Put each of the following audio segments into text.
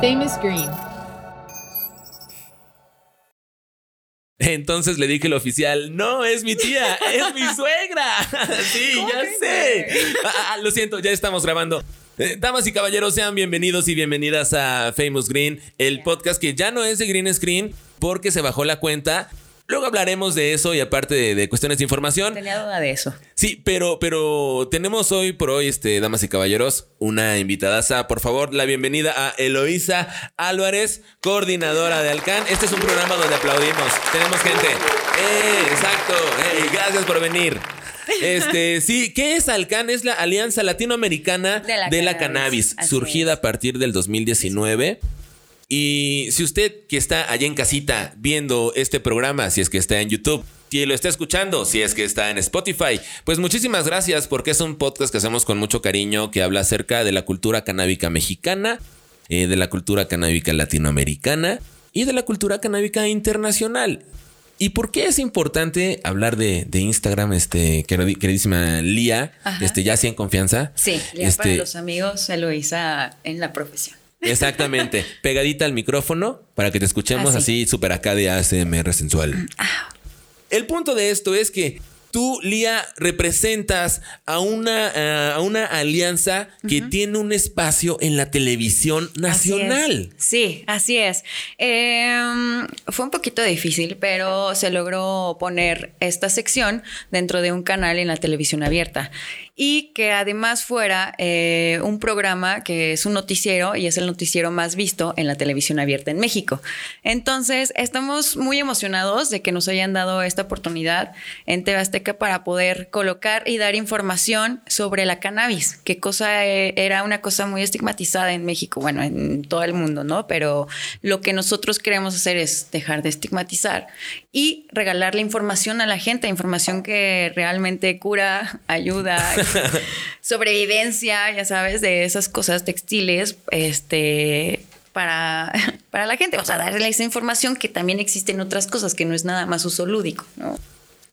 Famous Green. Entonces le dije al oficial, no, es mi tía, es mi suegra. sí, ya sé. Ah, ah, lo siento, ya estamos grabando. Eh, damas y caballeros, sean bienvenidos y bienvenidas a Famous Green, el podcast que ya no es de Green Screen porque se bajó la cuenta. Luego hablaremos de eso y aparte de, cuestiones de información. Tenía duda de eso. Sí, pero, pero tenemos hoy por hoy, este, damas y caballeros, una invitada. Por favor, la bienvenida a Eloísa Álvarez, coordinadora de Alcan. Este es un programa donde aplaudimos. Tenemos gente. ¡Eh! Exacto. ¡Eh! Gracias por venir. Este, sí, ¿qué es Alcan? Es la Alianza Latinoamericana de la, Cannabis, surgida a partir del 2019. Y si usted que está allá en casita viendo este programa, si es que está en YouTube, si lo está escuchando, si es que está en Spotify, pues muchísimas gracias porque es un podcast que hacemos con mucho cariño que habla acerca de la cultura canábica mexicana, eh, de la cultura canábica latinoamericana y de la cultura canábica internacional. ¿Y por qué es importante hablar de, Instagram, este, queridísima Lía, este, ya así en confianza? Sí, Lía para este los amigos, Eloisa en la profesión. Exactamente. Pegadita al micrófono para que te escuchemos así, súper acá de ASMR sensual. Ah. El punto de esto es que Tú, Lía, representas a una, a una alianza que tiene un espacio en la televisión nacional. sí, así es. Em, fue un poquito difícil, pero se logró poner esta sección dentro de un canal en la televisión abierta y que además fuera eh, un programa que es un noticiero y es el noticiero más visto en la televisión abierta en México. Entonces, estamos muy emocionados de que nos hayan dado esta oportunidad en TV para poder colocar y dar información sobre la cannabis, que cosa eh, era una cosa muy estigmatizada en México, bueno, en todo el mundo, ¿no? Pero lo que nosotros queremos hacer es dejar de estigmatizar y regalarle información a la gente, información que realmente cura, ayuda, sobrevivencia, ya sabes, de esas cosas textiles, este, para, para la gente. O sea, darle esa información que también existen otras cosas, que no es nada más uso lúdico, ¿no?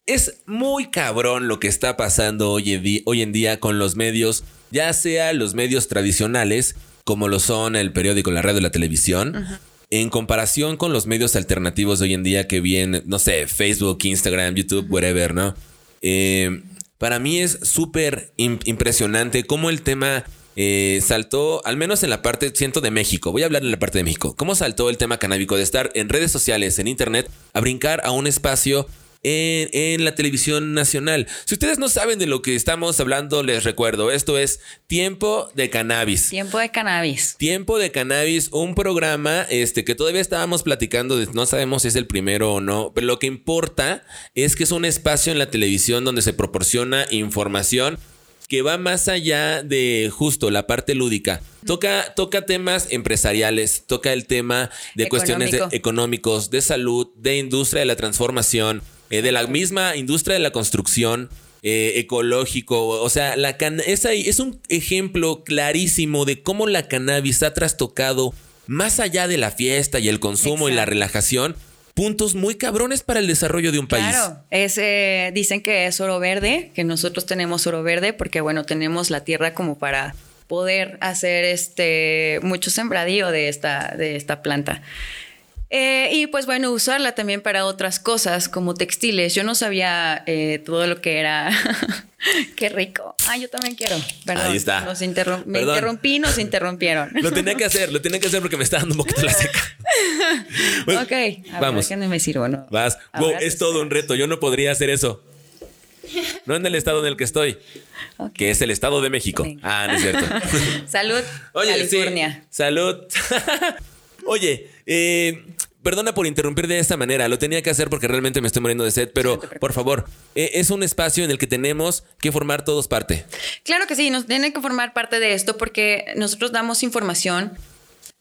Es muy cabrón lo que está pasando hoy en, día, hoy en día con los medios, ya sea los medios tradicionales, como lo son el periódico, la radio, la televisión, en comparación con los medios alternativos de hoy en día que vienen, no sé, Facebook, Instagram, YouTube, whatever, ¿no? Eh, para mí es súper impresionante cómo el tema eh, saltó, al menos en la parte, siento, de México. Voy a hablar en la parte de México. ¿Cómo saltó el tema canábico de estar en redes sociales, en internet, a brincar a un espacio en, la televisión nacional. Si ustedes no saben de lo que estamos hablando, les recuerdo, esto es Tiempo de Cannabis. Tiempo de Cannabis. Tiempo de Cannabis, un programa este, que todavía estábamos platicando, no sabemos si es el primero o no, pero lo que importa es que es un espacio en la televisión donde se proporciona información que va más allá de justo la parte lúdica. Toca, toca temas empresariales, toca el tema de cuestiones económicos, de salud, de industria de la transformación, eh, de la misma industria de la construcción, eh, ecológico. O sea, la es, es un ejemplo clarísimo de cómo la cannabis ha trastocado más allá de la fiesta y el consumo y la relajación. Puntos muy cabrones para el desarrollo de un país. Claro, eh, dicen que es oro verde, que nosotros tenemos oro verde porque, bueno, tenemos la tierra como para poder hacer este mucho sembradío de esta, de esta planta. Eh, y pues bueno, usarla también para otras cosas como textiles. Yo no sabía eh, todo lo que era. Qué rico. Ah, yo también quiero. Perdón, Ahí está. Nos Me interrumpí, nos interrumpieron. Lo tenía que hacer, lo tenía que hacer porque me está dando un poquito la seca. ok, a vamos. Ver, me sirvo, ¿no? Vas. Wow, es todo un reto. Yo no podría hacer eso. No en el estado en el que estoy, que es el estado de México. Ah, no es cierto. Salud, Oye, California. Salud. Oye, eh, perdona por interrumpir de esta manera, lo tenía que hacer porque realmente me estoy muriendo de sed, pero por favor, eh, es un espacio en el que tenemos que formar todos parte. Claro que sí, nos tienen que formar parte de esto porque nosotros damos información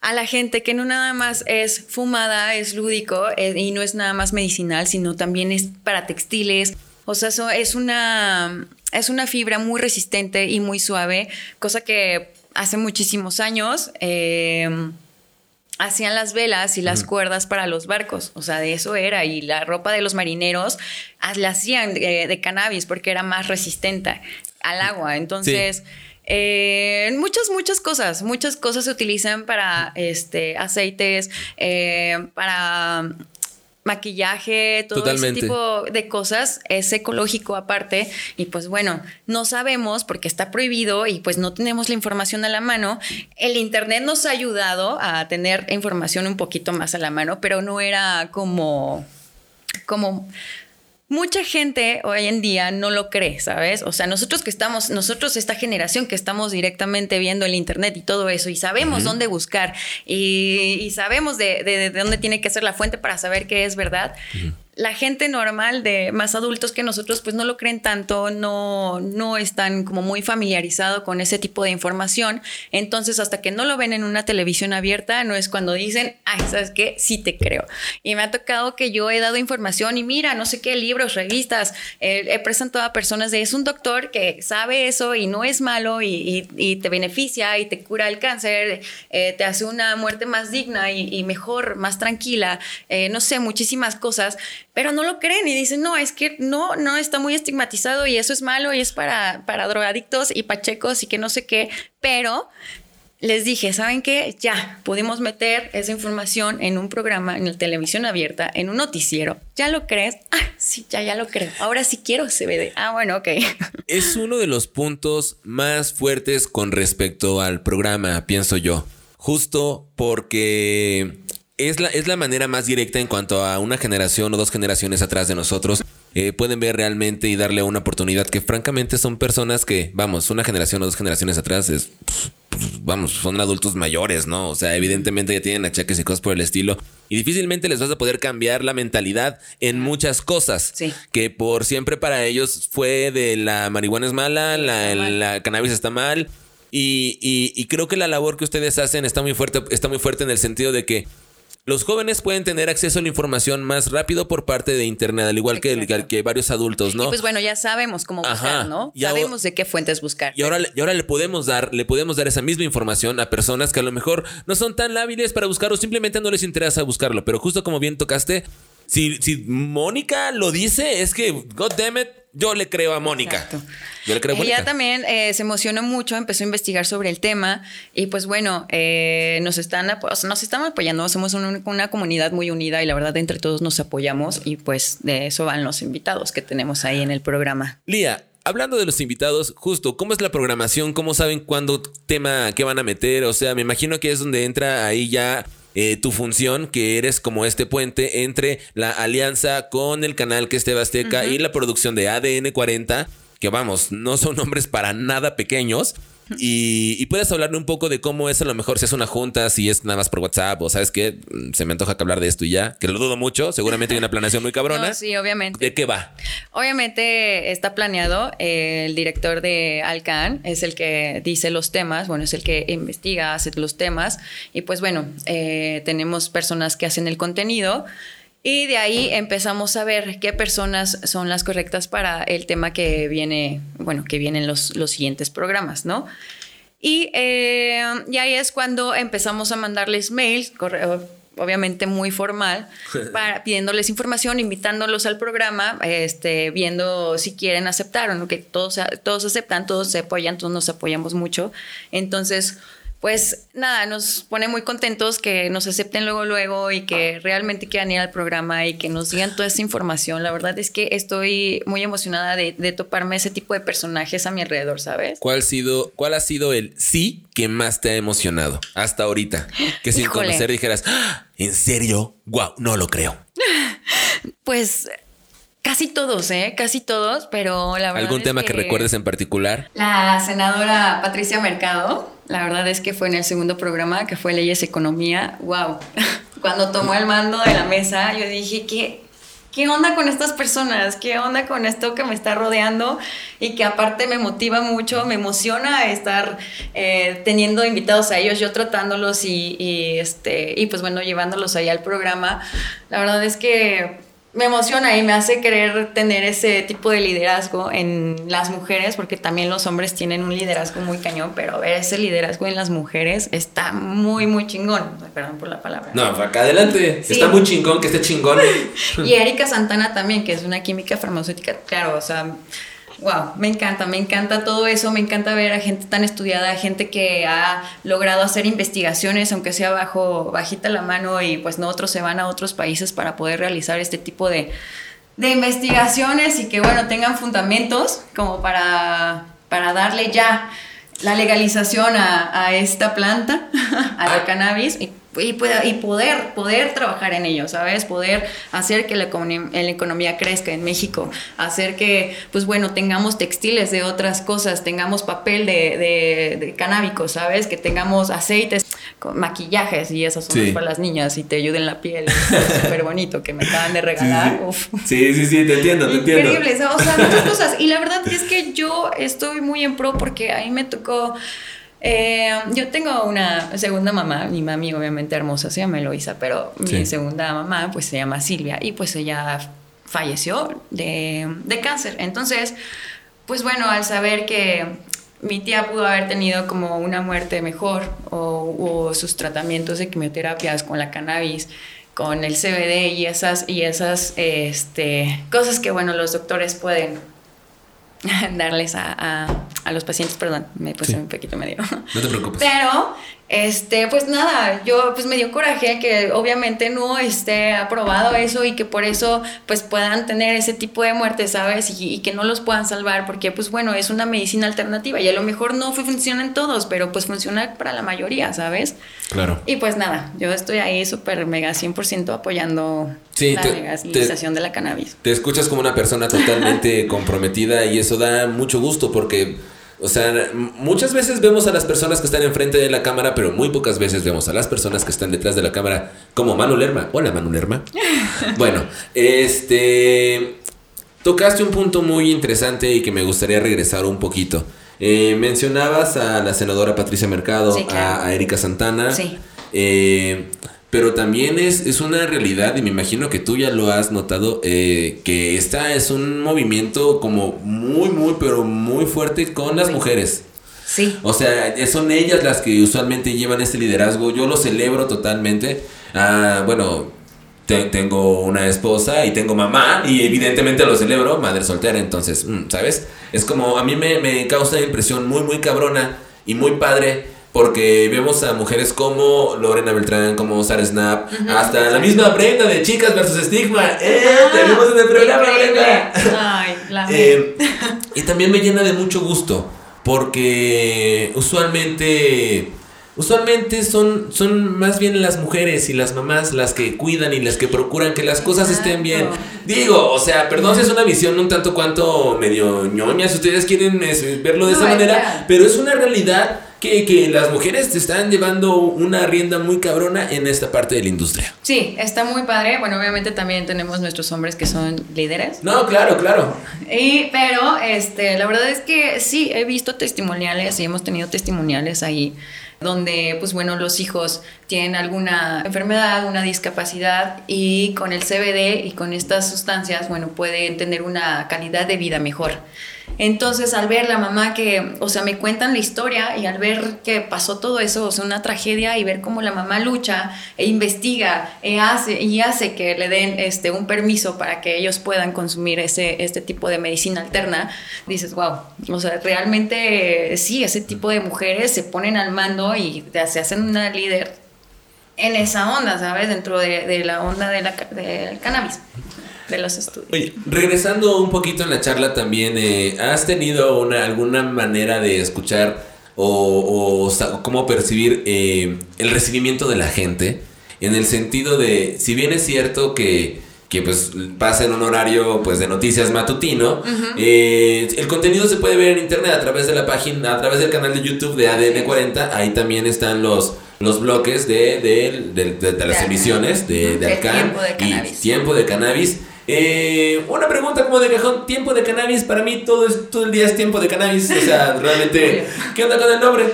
a la gente que no nada más es fumada, es lúdico eh, y no es nada más medicinal, sino también es para textiles. O sea, eso es una, es una fibra muy resistente y muy suave, cosa que hace muchísimos años hacían las velas y las cuerdas para los barcos, o sea, de eso era, y la ropa de los marineros la hacían de, cannabis porque era más resistente al agua, entonces... Eh, muchas, muchas cosas, muchas cosas se utilizan para este, aceites, eh, para maquillaje, todo ese tipo de cosas es ecológico aparte y pues bueno, no sabemos porque está prohibido y pues no tenemos la información a la mano. El internet nos ha ayudado a tener información un poquito más a la mano, pero no era como como mucha gente hoy en día no lo cree, ¿sabes? O sea, nosotros que estamos, nosotros esta generación que estamos directamente viendo el Internet y todo eso y sabemos dónde buscar y, sabemos de, dónde tiene que ser la fuente para saber qué es verdad la gente normal de más adultos que nosotros pues no lo creen tanto, no, no están como muy familiarizado con ese tipo de información. Entonces hasta que no lo ven en una televisión abierta no es cuando dicen, ay, ¿sabes qué? Sí te creo. Y me ha tocado que yo he dado información y mira, no sé qué, libros, revistas, eh, he presentado a personas de, es un doctor que sabe eso y no es malo y, te beneficia y te cura el cáncer, eh, te hace una muerte más digna y, mejor, más tranquila, eh, no sé, muchísimas cosas pero no lo creen y dicen, no, es que no, no, está muy estigmatizado y eso es malo y es para, para drogadictos y pachecos y que no sé qué, pero les dije, ¿saben qué? Ya, pudimos meter esa información en un programa, en la televisión abierta, en un noticiero. ¿Ya lo crees? Ah, sí, ya, ya lo creo. Ahora sí quiero CBD. Ah, bueno, ok. Es uno de los puntos más fuertes con respecto al programa, pienso yo. Justo porque es la, es la manera más directa en cuanto a una generación o dos generaciones atrás de nosotros. Eh, pueden ver realmente y darle una oportunidad que francamente son personas que, vamos, una generación o dos generaciones atrás es, vamos, son adultos mayores, ¿no? O sea, evidentemente ya tienen achaques y cosas por el estilo. Y difícilmente les vas a poder cambiar la mentalidad en muchas cosas. Sí. Que por siempre para ellos fue de la marihuana es mala, la, la cannabis está mal. Y, y, y creo que la labor que ustedes hacen está muy fuerte, está muy fuerte en el sentido de que los jóvenes pueden tener acceso a la información más rápido por parte de Internet, al igual que, que, varios adultos, ¿no? Y pues bueno, ya sabemos cómo buscar, ¿no? sabemos de qué fuentes buscar. Y ahora, y ahora le podemos dar, le podemos dar esa misma información a personas que a lo mejor no son tan hábiles para buscarlo, simplemente no les interesa buscarlo. Pero justo como bien tocaste, si, si Mónica lo dice, es que, God damn it, yo le creo a Mónica. Yo le creo a Mónica. Ella también eh, se emocionó mucho, empezó a investigar sobre el tema y pues bueno, eh, nos, están, nos están apoyando, somos una comunidad muy unida y la verdad entre todos nos apoyamos y pues de eso van los invitados que tenemos ahí en el programa. Lía, Hablando de los invitados, justo, ¿cómo es la programación? ¿Cómo saben cuándo tema, qué van a meter? O sea, me imagino que es donde entra ahí ya eh, tu función, que eres como este puente entre la alianza con el canal que es Tebasteca y la producción de ADN 40, que vamos, no son nombres para nada pequeños. Y, puedes hablarle un poco de cómo es a lo mejor si es una junta, si es nada más por WhatsApp o sabes que se me antoja que hablar de esto y ya, que lo dudo mucho, seguramente hay una planeación muy cabrona. sí, obviamente. ¿De qué va? Obviamente está planeado, el director de Alcan es el que dice los temas, bueno, es el que investiga, hace los temas y pues bueno, eh, tenemos personas que hacen el contenido. Y de ahí empezamos a ver qué personas son las correctas para el tema que viene, bueno, que vienen los, los siguientes programas, ¿no? Y, eh, y ahí es cuando empezamos a mandarles mails, correo, obviamente muy formal, para, pidiéndoles información, invitándolos al programa, este, viendo si quieren aceptar o no, que todos, todos aceptan, todos se apoyan, todos nos apoyamos mucho. Entonces, pues nada, nos pone muy contentos que nos acepten luego, luego y que realmente quieran ir al programa y que nos digan toda esa información. La verdad es que estoy muy emocionada de, toparme ese tipo de personajes a mi alrededor, ¿sabes? ¿Cuál, sido, ¿Cuál ha sido el sí que más te ha emocionado hasta ahorita? Que sin conocer dijeras, ¡Ah! ¿en serio? Wow, no lo creo. pues Casi todos, ¿eh? Casi todos, pero la verdad. ¿Algún tema que... recuerdes en particular? La senadora Patricia Mercado, la verdad es que fue en el segundo programa, que fue Leyes Economía. ¡Wow! Cuando tomó el mando de la mesa, yo dije, ¿qué, ¿qué onda con estas personas? ¿Qué onda con esto que me está rodeando? Y que aparte me motiva mucho, me emociona estar eh, teniendo invitados a ellos, yo tratándolos y, este, y pues bueno, llevándolos ahí al programa. La verdad es que me emociona y me hace querer tener ese tipo de liderazgo en las mujeres, porque también los hombres tienen un liderazgo muy cañón, pero ver ese liderazgo en las mujeres está muy, muy chingón. Perdón por la palabra. No, acá adelante. Está muy chingón, que esté chingón. y Erika Santana también, que es una química farmacéutica, claro, o sea Wow, me encanta, me encanta todo eso, me encanta ver a gente tan estudiada, gente que ha logrado hacer investigaciones, aunque sea bajo, bajita la mano, y pues no otros se van a otros países para poder realizar este tipo de, de investigaciones y que bueno, tengan fundamentos como para, para darle ya la legalización a, a esta planta, a la cannabis. Y y, y poder, poder trabajar en ello, ¿sabes? Poder hacer que la, la, economía crezca en México, hacer que, pues bueno, tengamos textiles de otras cosas, tengamos papel de, de, de canábico, ¿sabes? Que tengamos aceites, maquillajes y esas son para las niñas y te ayuden la piel. Súper bonito que me acaban de regalar. Sí, sí, sí, te entiendo, te entiendo. Increíble, o sea, muchas cosas. Y la verdad es que yo estoy muy en pro porque ahí me tocó eh, yo tengo una segunda mamá, mi mami obviamente hermosa se llama Eloisa, pero mi segunda mamá pues se llama Silvia y pues ella falleció de, de cáncer. Entonces, pues bueno, al saber que mi tía pudo haber tenido como una muerte mejor o, o, sus tratamientos de quimioterapias con la cannabis, con el CBD y esas, y esas este, cosas que, bueno, los doctores pueden darles a, a, los pacientes, perdón, me puse un poquito medio. No te preocupes. Pero, este, pues nada, yo pues me dio coraje que obviamente no esté aprobado eso y que por eso pues puedan tener ese tipo de muertes, ¿sabes? Y, y, que no los puedan salvar porque pues bueno, es una medicina alternativa y a lo mejor no funciona en todos, pero pues funciona para la mayoría, ¿sabes? Claro. Y pues nada, yo estoy ahí súper mega 100% apoyando la legalización de la cannabis. Te escuchas como una persona totalmente comprometida y eso da mucho gusto porque o sea, muchas veces vemos a las personas que están enfrente de la cámara, pero muy pocas veces vemos a las personas que están detrás de la cámara, como Manu Lerma. Hola, Manu Lerma. bueno, este. Tocaste un punto muy interesante y que me gustaría regresar un poquito. Eh, mencionabas a la senadora Patricia Mercado, a, a, Erika Santana. Sí. Eh, pero también es, es una realidad y me imagino que tú ya lo has notado, eh, que esta es un movimiento como muy, muy, pero muy fuerte con las mujeres. Sí. O sea, son ellas las que usualmente llevan este liderazgo. Yo lo celebro totalmente. Ah, bueno, tengo una esposa y tengo mamá y evidentemente lo celebro, madre soltera. Entonces, mm, ¿sabes? Es como a mí me, me causa impresión muy, muy cabrona y muy padre porque vemos a mujeres como Lorena Beltrán, como Sara Snap, hasta la misma Brenda de Chicas versus Estigma. ¡Eh! tenemos en el programa, Brenda. Ay, la eh, Y también me llena de mucho gusto, porque usualmente. Usualmente son, son más bien las mujeres y las mamás las que cuidan y las que procuran que las cosas estén bien. Digo, o sea, perdón si es una visión un tanto cuanto medio ñoña, si ustedes quieren verlo de esa manera, pero es una realidad que, las mujeres te están llevando una rienda muy cabrona en esta parte de la industria. Sí, está muy padre. Bueno, obviamente también tenemos nuestros hombres que son líderes. No, claro, claro. Y, pero, este, la verdad es que sí, he visto testimoniales y hemos tenido testimoniales ahí donde pues bueno los hijos tienen alguna enfermedad, una discapacidad y con el CBD y con estas sustancias bueno pueden tener una calidad de vida mejor. Entonces, al ver la mamá que, o sea, me cuentan la historia y al ver que pasó todo eso, o sea, una tragedia y ver cómo la mamá lucha e investiga e hace, y hace que le den este, un permiso para que ellos puedan consumir ese, este tipo de medicina alterna, dices, wow, o sea, realmente sí, ese tipo de mujeres se ponen al mando y se hacen una líder en esa onda, ¿sabes? Dentro de, la onda de del cannabis de los estudios. Oye, regresando un poquito en la charla también, eh, ¿has tenido una, alguna manera de escuchar o, o, cómo percibir eh, el recibimiento de la gente? En el sentido de, si bien es cierto que, que pues pasa en un horario pues de noticias matutino, eh, el contenido se puede ver en internet a través de la página, a través del canal de YouTube de ADN 40, ahí también están los los bloques de, de, de, las emisiones de, de Alcan y tiempo de cannabis. Eh, una pregunta como de cajón, tiempo de cannabis, para mí todo, es, todo el día es tiempo de cannabis, o sea, realmente, ¿qué onda con el nombre?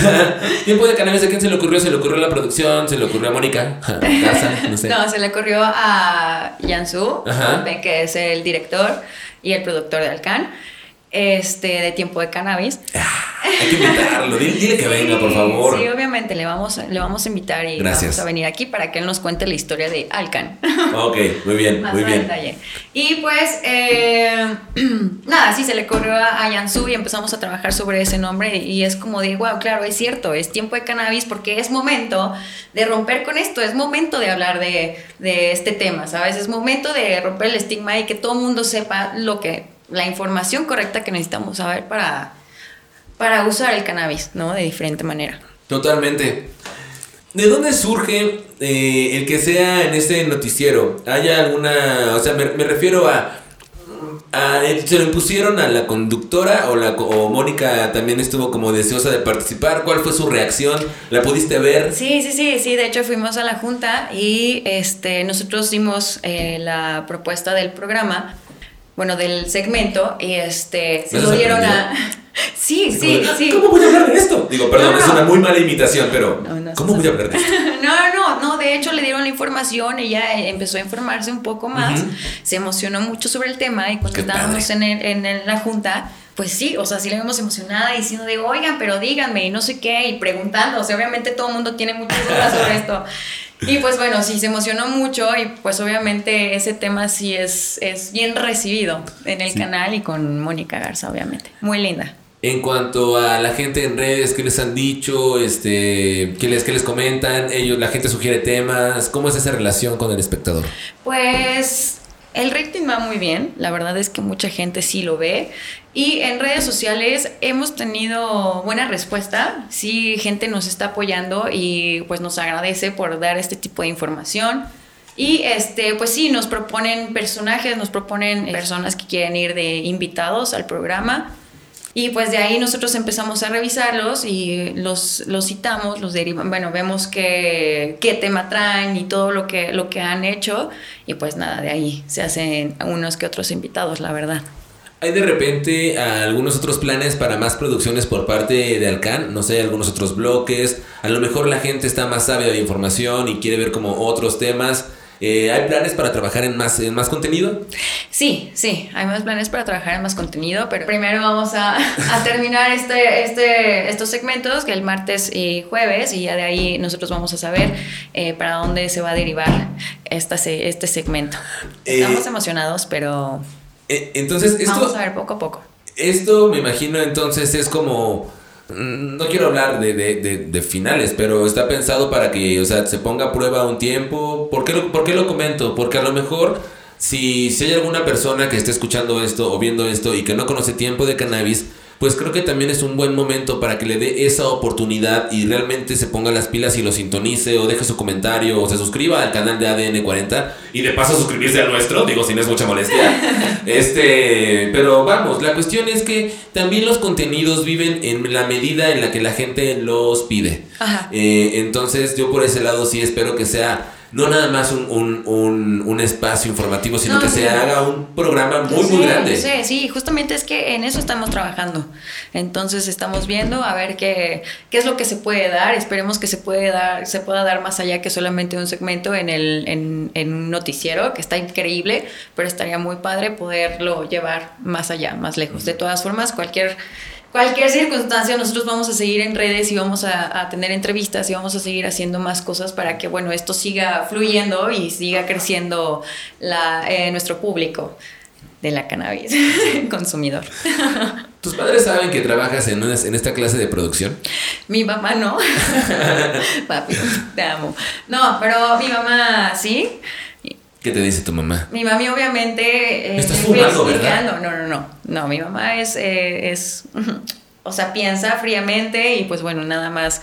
tiempo de cannabis, ¿a quién se le ocurrió? ¿Se le ocurrió a la producción? ¿Se le ocurrió a Mónica? no, sé. no, se le ocurrió a Yansu, que es el director y el productor de Alcan este, de tiempo de cannabis. Ah, hay que invitarlo, dile, que venga, por favor. Sí, obviamente le vamos, le vamos a invitar y Gracias. vamos a venir aquí para que él nos cuente la historia de Alcan. Ok, muy bien, Más muy bien. detalle. Y pues, eh, nada, sí, se le corrió a, a Yansu y empezamos a trabajar sobre ese nombre. Y es como de, wow, claro, es cierto, es tiempo de cannabis porque es momento de romper con esto, es momento de hablar de, de este tema, ¿sabes? Es momento de romper el estigma y que todo el mundo sepa lo que, la información correcta que necesitamos saber para, para usar el cannabis, ¿no? De diferente manera. Totalmente. ¿De dónde surge eh, el que sea en este noticiero? ¿Hay alguna, o sea, me, me refiero a, a- ¿Se lo impusieron a la conductora o, la, o Mónica también estuvo como deseosa de participar? ¿Cuál fue su reacción? ¿La pudiste ver? Sí, sí, sí, sí. De hecho, fuimos a la junta y este, nosotros dimos eh, la propuesta del programa, bueno, del segmento, y este, se ¿Me lo has dieron a. Sí, sí, sí. ¿Cómo voy a hablar de esto? Digo, perdón, No, es no. una muy mala imitación, pero No, no, ¿cómo no. voy a hablar de esto? No, no, no, de hecho le dieron la información, ella empezó a informarse un poco más, se emocionó mucho sobre el tema y cuando Qué estábamos padre. en, el- en el- la junta, pues sí, o sea, sí la vimos emocionada diciendo de, oigan, pero díganme y no sé qué, y preguntando, o sea, obviamente todo el mundo tiene muchas dudas sobre esto. Y pues bueno, sí, se emocionó mucho y pues obviamente ese tema sí es, es bien recibido en el Sí. canal y con Mónica Garza, obviamente. Muy linda. En cuanto a la gente en redes, ¿qué les han dicho? Este, ¿qué les, qué les comentan? Ellos, la gente sugiere temas. ¿Cómo es esa relación con el espectador? Pues el rating va muy bien, la verdad es que mucha gente sí lo ve y en redes sociales hemos tenido buena respuesta, sí gente nos está apoyando y pues nos agradece por dar este tipo de información. Y este, pues sí, nos proponen personajes, nos proponen personas que quieren ir de invitados al programa. Y pues de ahí nosotros empezamos a revisarlos y los, los citamos, los derivan, bueno, vemos qué, qué tema traen y todo lo que, lo que han hecho y pues nada, de ahí se hacen unos que otros invitados, la verdad. ¿Hay de repente algunos otros planes para más producciones por parte de Alcan? No sé, algunos otros bloques. A lo mejor la gente está más sabia de información y quiere ver como otros temas. Eh, ¿Hay planes para trabajar en más, en más contenido? Sí, sí, hay más planes para trabajar en más contenido, pero primero vamos a, a terminar este, este, estos segmentos, que el martes y jueves, y ya de ahí nosotros vamos a saber eh, para dónde se va a derivar esta, este segmento. Eh, Estamos emocionados, pero entonces, esto... vamos a ver poco a poco. Esto me imagino entonces es como... mm, No quiero hablar de, de- de- finales, pero está pensado para que, o sea, se ponga a prueba un tiempo. ¿Por qué lo, por qué lo comento? Porque a lo mejor si, si hay alguna persona que esté escuchando esto o viendo esto y que no conoce tiempo de cannabis, pues creo que también es un buen momento para que le dé esa oportunidad y realmente se ponga las pilas y lo sintonice o deje su comentario o se suscriba al canal de ADN 40 y de paso suscribirse al nuestro, digo si no es mucha molestia. Este, pero vamos, la cuestión es que también los contenidos viven en la medida en la que la gente los pide. Ajá. Eh, entonces yo por ese lado sí espero que sea no nada más un, un, un, un espacio informativo, sino No, que sí. se haga un programa muy, Sí, muy grande. Sí, sí, justamente es que en eso estamos trabajando. Entonces estamos viendo a ver qué, qué es lo que se puede dar. Esperemos que se puede dar, se pueda dar más allá que solamente un segmento en el, en, en un noticiero, que está increíble, pero estaría muy padre poderlo llevar más allá, más lejos. De todas formas, cualquier cualquier circunstancia, nosotros vamos a seguir en redes y vamos a, a tener entrevistas y vamos a seguir haciendo más cosas para que, bueno, esto siga fluyendo y siga creciendo la, eh, nuestro público de la cannabis consumidor. ¿Tus padres saben que trabajas en, una- en esta clase de producción? Mi mamá no. Papi, te amo. No, pero mi mamá sí. ¿Qué te dice tu mamá? Mi mami obviamente... eh, Estás me fumando, ¿verdad? No, no, no. No, mi mamá es... eh, es o sea, piensa fríamente y pues bueno, nada más...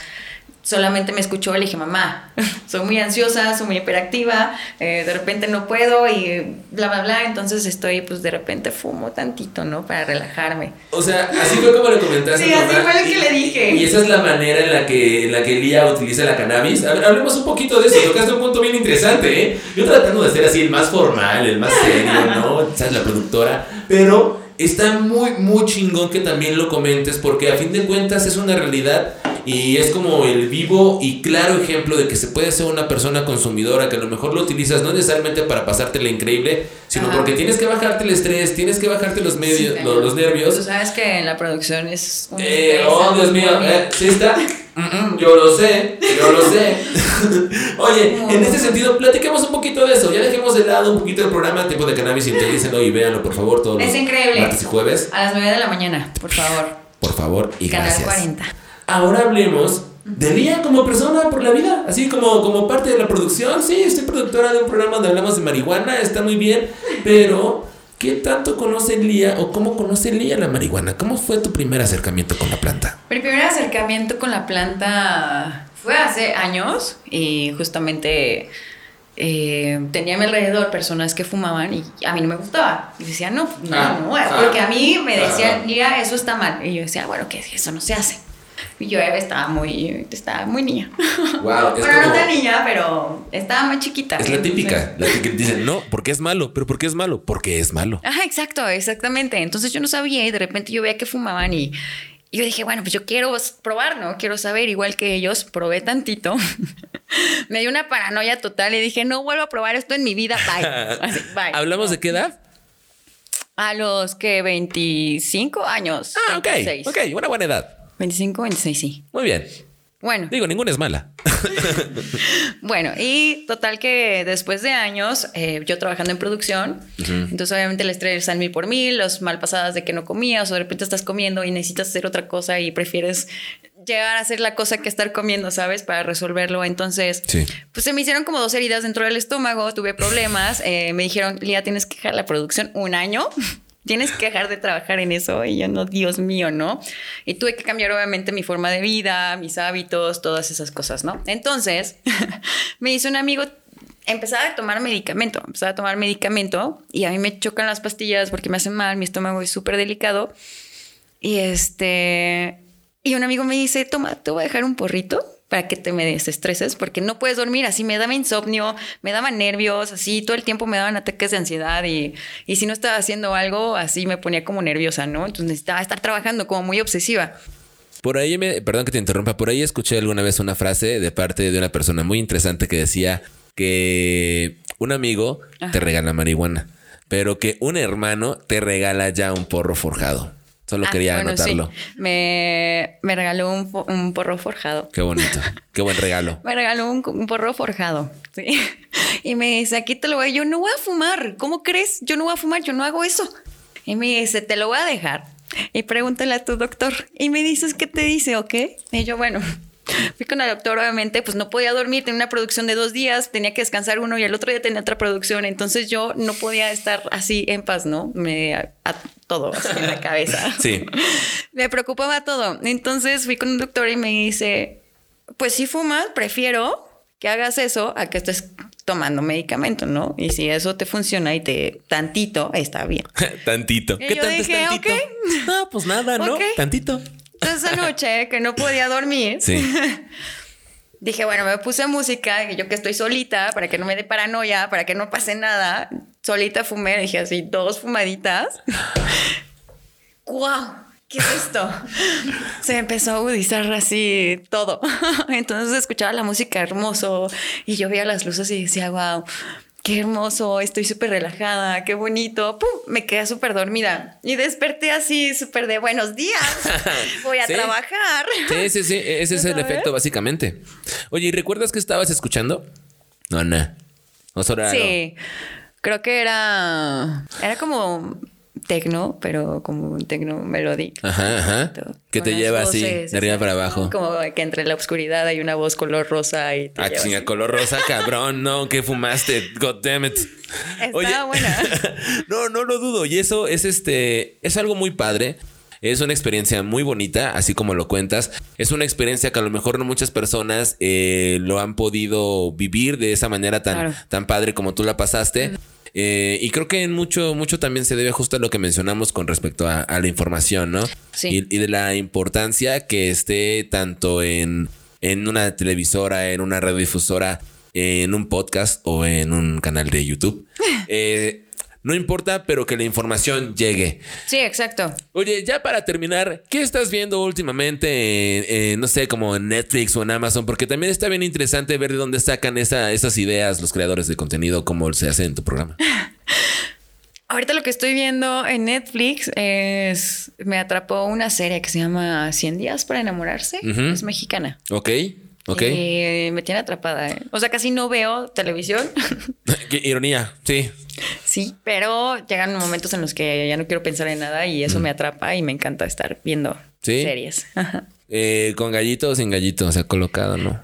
Solamente me escuchó y le dije, mamá, soy muy ansiosa, soy muy hiperactiva, eh, de repente no puedo y bla, bla, bla. Entonces estoy, pues de repente fumo tantito, ¿no? Para relajarme. O sea, así fue como le comentaste Sí, así fue lo que le dije. Y esa es la manera en la que, en la que Lía utiliza la cannabis. A ver, hablemos un poquito de eso. Tocaste un punto bien interesante, ¿eh? Yo tratando de ser así el más formal, el más serio, ¿no? ¿Sabes? La productora. Pero está muy, muy chingón que también lo comentes porque a fin de cuentas es una realidad y es como el vivo y claro ejemplo de que se puede ser una persona consumidora que a lo mejor lo utilizas no necesariamente para pasártela increíble, sino porque tienes que bajarte el estrés, tienes que bajarte los medios, los, nervios. Tú sabes que en la producción es un eh, oh, Dios mío, eh, ¿sí está? yo lo sé, yo lo sé. Oye, en este sentido, platiquemos un poquito de eso. Ya dejemos de lado un poquito el programa Tiempo de Cannabis, intelícenlo y véanlo, por favor, todos es los increíble. martes y jueves. A las 9 de la mañana, por favor. Por favor y Canal gracias. 40. Ahora hablemos de Lía como persona por la vida, así como, como parte de la producción. Sí, estoy productora de un programa donde hablamos de marihuana, está muy bien, pero ¿qué tanto conoce Lía o cómo conoce Lía la marihuana? ¿Cómo fue tu primer acercamiento con la planta? Mi primer acercamiento con la planta fue hace años y justamente eh, tenía a mi alrededor personas que fumaban y a mí no me gustaba. Y decía, no, no, Ah, no, ah, porque a mí me ah. decían, mira, eso está mal. Y yo decía, bueno, que eso no se hace. Y yo estaba muy, estaba muy niña. Wow, es bueno, no tan niña, pero estaba muy chiquita. Es la Entonces- típica, la que dicen, no, porque es malo, pero ¿por qué es malo? Porque es malo. Ajá, exacto, exactamente. Entonces yo no sabía y de repente yo veía que fumaban y, y yo dije, bueno, pues yo quiero probar, ¿no? Quiero saber, igual que ellos, probé tantito. Me dio una paranoia total y dije, no vuelvo a probar esto en mi vida, bye. Así, bye. ¿Hablamos de qué edad? A los que 25 años. Ah, ok, 26. ok, una buena edad. 25, 26, sí. Muy bien. Bueno, Digo, ninguna es mala. Bueno, y total que después de años, eh, yo trabajando en producción, entonces obviamente el estrés al mil por mil, los mal pasadas de que no comías o de repente estás comiendo y necesitas hacer otra cosa y prefieres llegar a hacer la cosa que estar comiendo, ¿sabes? Para resolverlo. Entonces, Sí. pues se me hicieron como dos heridas dentro del estómago, tuve problemas, eh, me dijeron, Lía, tienes que dejar la producción un año. Tienes que dejar de trabajar en eso y yo no, Dios mío, ¿no? Y tuve que cambiar obviamente mi forma de vida, mis hábitos, todas esas cosas, ¿no? Entonces, me hizo un amigo empezar a tomar medicamento, empezar a tomar medicamento y a mí me chocan las pastillas porque me hacen mal, mi estómago es súper delicado. Y este, y un amigo me dice, toma, te voy a dejar un porrito para que te me desestreses, porque no puedes dormir, así me daba insomnio, me daban nervios, así todo el tiempo me daban ataques de ansiedad y, y si no estaba haciendo algo, así me ponía como nerviosa, ¿no? Entonces necesitaba estar trabajando como muy obsesiva. Por ahí, me, perdón que te interrumpa, por ahí escuché alguna vez una frase de parte de una persona muy interesante que decía que un amigo te regala marihuana, pero que un hermano te regala ya un porro forjado. Solo Ah, quería bueno, sí. anotarlo. Me, me regaló un, un porro forjado. Qué bonito, qué buen regalo. Me regaló un, un porro forjado. Sí. Y me dice, aquí te lo voy. Yo no voy a fumar. ¿Cómo crees? Yo no voy a fumar. Yo no hago eso. Y me dice, te lo voy a dejar. Y pregúntale a tu doctor. Y me dices, ¿qué te dice? ¿Ok? Y yo, bueno. Fui con el doctor, obviamente, pues no podía dormir, tenía una producción de dos días, tenía que descansar uno y el otro día tenía otra producción, entonces yo no podía estar así en paz, ¿no? Me a, a todo así en la cabeza. Sí. Me preocupaba todo. Entonces fui con un doctor y me dice, pues si fumas, prefiero que hagas eso a que estés tomando medicamento, ¿no? Y si eso te funciona y te tantito, está bien. tantito. Y ¿Qué yo tanto dije, es tantito? ok. No, pues nada, ¿no? Tantito. Entonces esa noche que no podía dormir, Sí. dije, bueno, me puse música, y yo que estoy solita, para que no me dé paranoia, para que no pase nada. Solita fumé, dije así, dos fumaditas. ¡Guau! ¿Qué es esto? Se empezó a agudizar así todo. Entonces escuchaba la música hermoso y yo veía las luces y decía, wow, qué hermoso, estoy súper relajada, qué bonito. ¡Pum! Me quedé súper dormida y desperté así súper de buenos días. Voy a Sí. trabajar. Sí, sí, sí. Ese es el efecto, básicamente. Oye, ¿y recuerdas que estabas escuchando? No, no. O solo era algo- Sí, creo que era, era como tecno, pero como un tecno melódico. Ajá, ajá. Que te lleva así, de arriba para abajo. Como que entre la oscuridad hay una voz color rosa y te Ah, lleva chinga, así. color rosa, cabrón. No, que fumaste. God damn it. Estaba buena. no, no lo dudo. Y eso es este. Es algo muy padre. Es una experiencia muy bonita, así como lo cuentas. Es una experiencia que a lo mejor no muchas personas eh, lo han podido vivir de esa manera tan, Claro. tan padre como tú la pasaste. Eh, y creo que en mucho, mucho también se debe justo a lo que mencionamos con respecto a, a la información, ¿no? Sí. Y, y de la importancia que esté tanto en, en una televisora, en una radiodifusora, en un podcast o en un canal de YouTube. Eh, no importa, pero que la información llegue. Sí, exacto. Oye, ya para terminar, ¿qué estás viendo últimamente en, no sé, como en Netflix o en Amazon? Porque también está bien interesante ver de dónde sacan esa, esas ideas los creadores de contenido, cómo se hace en tu programa. Ahorita lo que estoy viendo en Netflix es. Me atrapó una serie que se llama 100 días para enamorarse. Es mexicana. Ok. Ok. Y me tiene atrapada. ¿eh? O sea, casi no veo televisión. Qué ironía, sí. Sí, pero llegan momentos en los que ya no quiero pensar en nada y eso me atrapa y me encanta estar viendo series. Eh, ¿Con gallito o sin gallito? O sea, colocado, ¿no?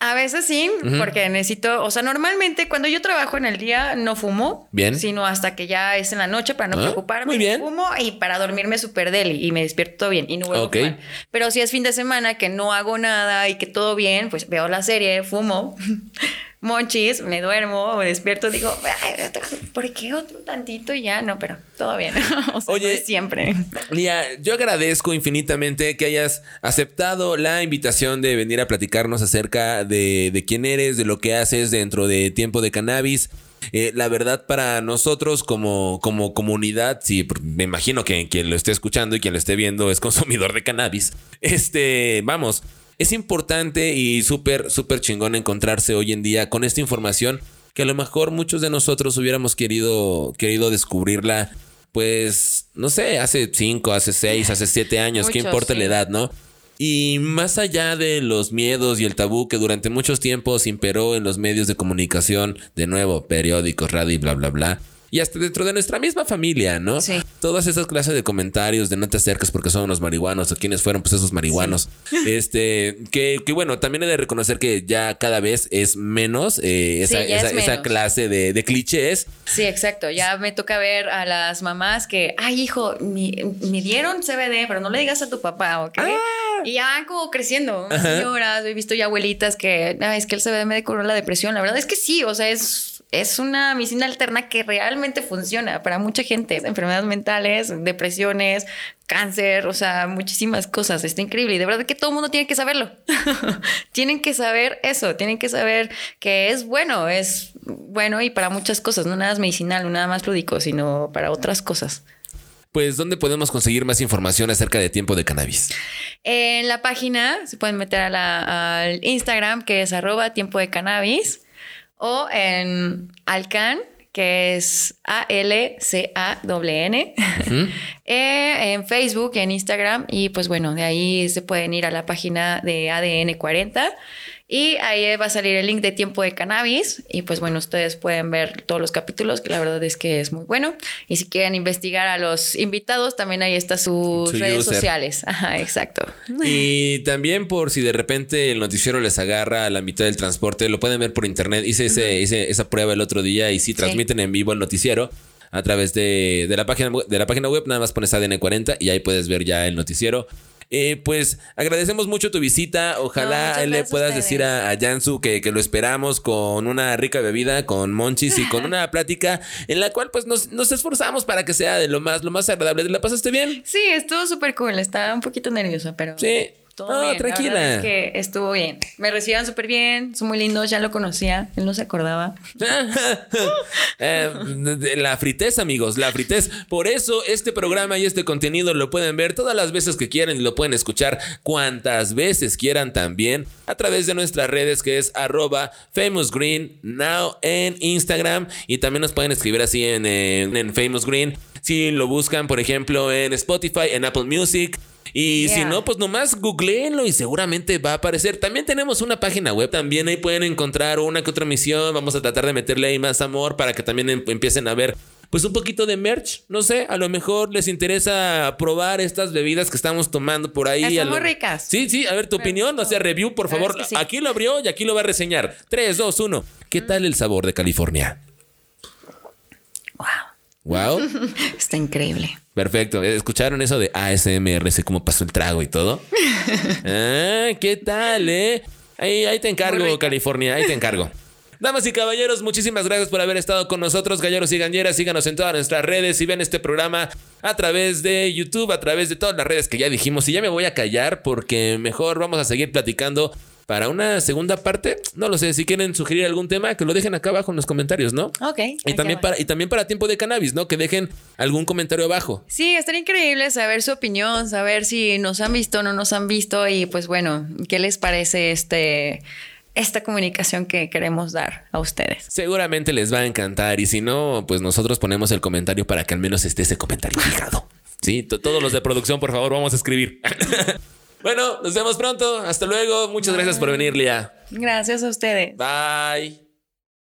A veces sí, porque necesito, o sea, normalmente cuando yo trabajo en el día no fumo, bien, sino hasta que ya es en la noche para no ah, preocuparme. Muy bien. Fumo y para dormirme súper deli y me despierto todo bien y no vuelvo a fumar. Pero si es fin de semana que no hago nada y que todo bien, pues veo la serie, fumo. monchis, me duermo, me despierto, digo, ¿por qué otro tantito y ya? No, pero todo bien. Oye, siempre. Lía, yo agradezco infinitamente que hayas aceptado la invitación de venir a platicarnos acerca de, quién eres, de lo que haces dentro de Tiempo de Cannabis. Eh, la verdad para nosotros como, como comunidad, sí, me imagino que quien lo esté escuchando y quien lo esté viendo es consumidor de cannabis. Este, vamos, es importante y súper, súper chingón encontrarse hoy en día con esta información que a lo mejor muchos de nosotros hubiéramos querido, querido descubrirla, pues, no sé, hace cinco, hace seis, hace siete años, qué importa la edad, ¿no? Y más allá de los miedos y el tabú que durante muchos tiempos imperó en los medios de comunicación, de nuevo, periódicos, radio y bla, bla, bla, y hasta dentro de nuestra misma familia, ¿no? Sí. Todas esas clases de comentarios de no te acerques porque son unos marihuanos o quiénes fueron pues esos marihuanos. Este, que, que, bueno, también he de reconocer que ya cada vez es menos eh, esa, esa, clase de, de, clichés. Sí, exacto. Ya me toca ver a las mamás que, ay, hijo, me, dieron CBD, pero no le digas a tu papá, ¿ok? Ah. Y ya van como creciendo. Señoras, he visto ya abuelitas que, ay, es que el CBD me curó la depresión. La verdad es que sí, o sea, es es una medicina alterna que realmente funciona para mucha gente. Enfermedades mentales, depresiones, cáncer, o sea, muchísimas cosas. Está increíble y de verdad que todo el mundo tiene que saberlo. tienen que saber eso, tienen que saber que es bueno, es bueno y para muchas cosas, no nada más medicinal, no nada más lúdico, sino para otras cosas. Pues, ¿dónde podemos conseguir más información acerca de tiempo de cannabis? En la página se pueden meter al Instagram que es arroba tiempo de cannabis o en Alcan, que es A-L-C-A-W-N, eh, en Facebook, en Instagram, y pues bueno, de ahí se pueden ir a la página de ADN 40 y ahí va a salir el link de tiempo de cannabis. Y pues bueno, ustedes pueden ver todos los capítulos, que la verdad es que es muy bueno. Y si quieren investigar a los invitados, también ahí está sus redes sociales. Ajá, exacto. Y también por si de repente el noticiero les agarra a la mitad del transporte, lo pueden ver por internet. Hice, ese, esa prueba el otro día y si transmiten en vivo el noticiero a través de, de, la página, de la página web, nada más pones ADN 40 y ahí puedes ver ya el noticiero. Eh, pues agradecemos mucho tu visita. Ojalá le puedas decir a, a Jansu que, que, lo esperamos con una rica bebida, con monchis y con una plática en la cual pues nos, nos esforzamos para que sea de lo más, lo más agradable. ¿La pasaste bien? Sí, estuvo súper cool. Estaba un poquito nerviosa, pero... Sí no, tranquila. es que estuvo bien. Me recibían súper bien, son muy lindos, ya lo conocía, él no se acordaba. Eh, la fritez, amigos, la fritez. Por eso este programa y este contenido lo pueden ver todas las veces que quieran y lo pueden escuchar cuantas veces quieran también a través de nuestras redes que es arroba Famous Green Now en Instagram y también nos pueden escribir así en, en, en Famous Green. Si lo buscan, por ejemplo, en Spotify, en Apple Music. Y si no, pues nomás googleenlo y seguramente va a aparecer. También tenemos una página web. También ahí pueden encontrar una que otra misión. Vamos a tratar de meterle ahí más amor para que también em, empiecen a ver pues un poquito de merch. No sé, a lo mejor les interesa probar estas bebidas que estamos tomando por ahí. Están muy ricas. Sí, sí, a ver tu opinión, o sea, review, por favor. Aquí lo abrió y aquí lo va a reseñar. 3, 2, 1. ¿Qué tal el sabor de California? Wow. Wow. Está increíble. Perfecto. ¿Escucharon eso de ASMR? Sé cómo pasó el trago y todo. ah, ¿qué tal, eh? Ahí, ahí te encargo, California. Ahí te encargo. Damas y caballeros, muchísimas gracias por haber estado con nosotros, galleros y galleras. Síganos en todas nuestras redes y ven este programa a través de YouTube, a través de todas las redes que ya dijimos. Y ya me voy a callar porque mejor vamos a seguir platicando para una segunda parte. No lo sé, si quieren sugerir algún tema, que lo dejen acá abajo en los comentarios, ¿no? Ok. Y también, para, y también para tiempo de cannabis, ¿no? Que dejen algún comentario abajo. Sí, estaría increíble saber su opinión, saber si nos han visto o no nos han visto y pues bueno, ¿qué les parece este esta comunicación que queremos dar a ustedes. Seguramente les va a encantar y si no, pues nosotros ponemos el comentario para que al menos esté ese comentario fijado. Sí, todos los de producción, por favor, vamos a escribir. bueno, nos vemos pronto. Hasta luego. Muchas gracias por venir, Lía. Gracias a ustedes. Bye.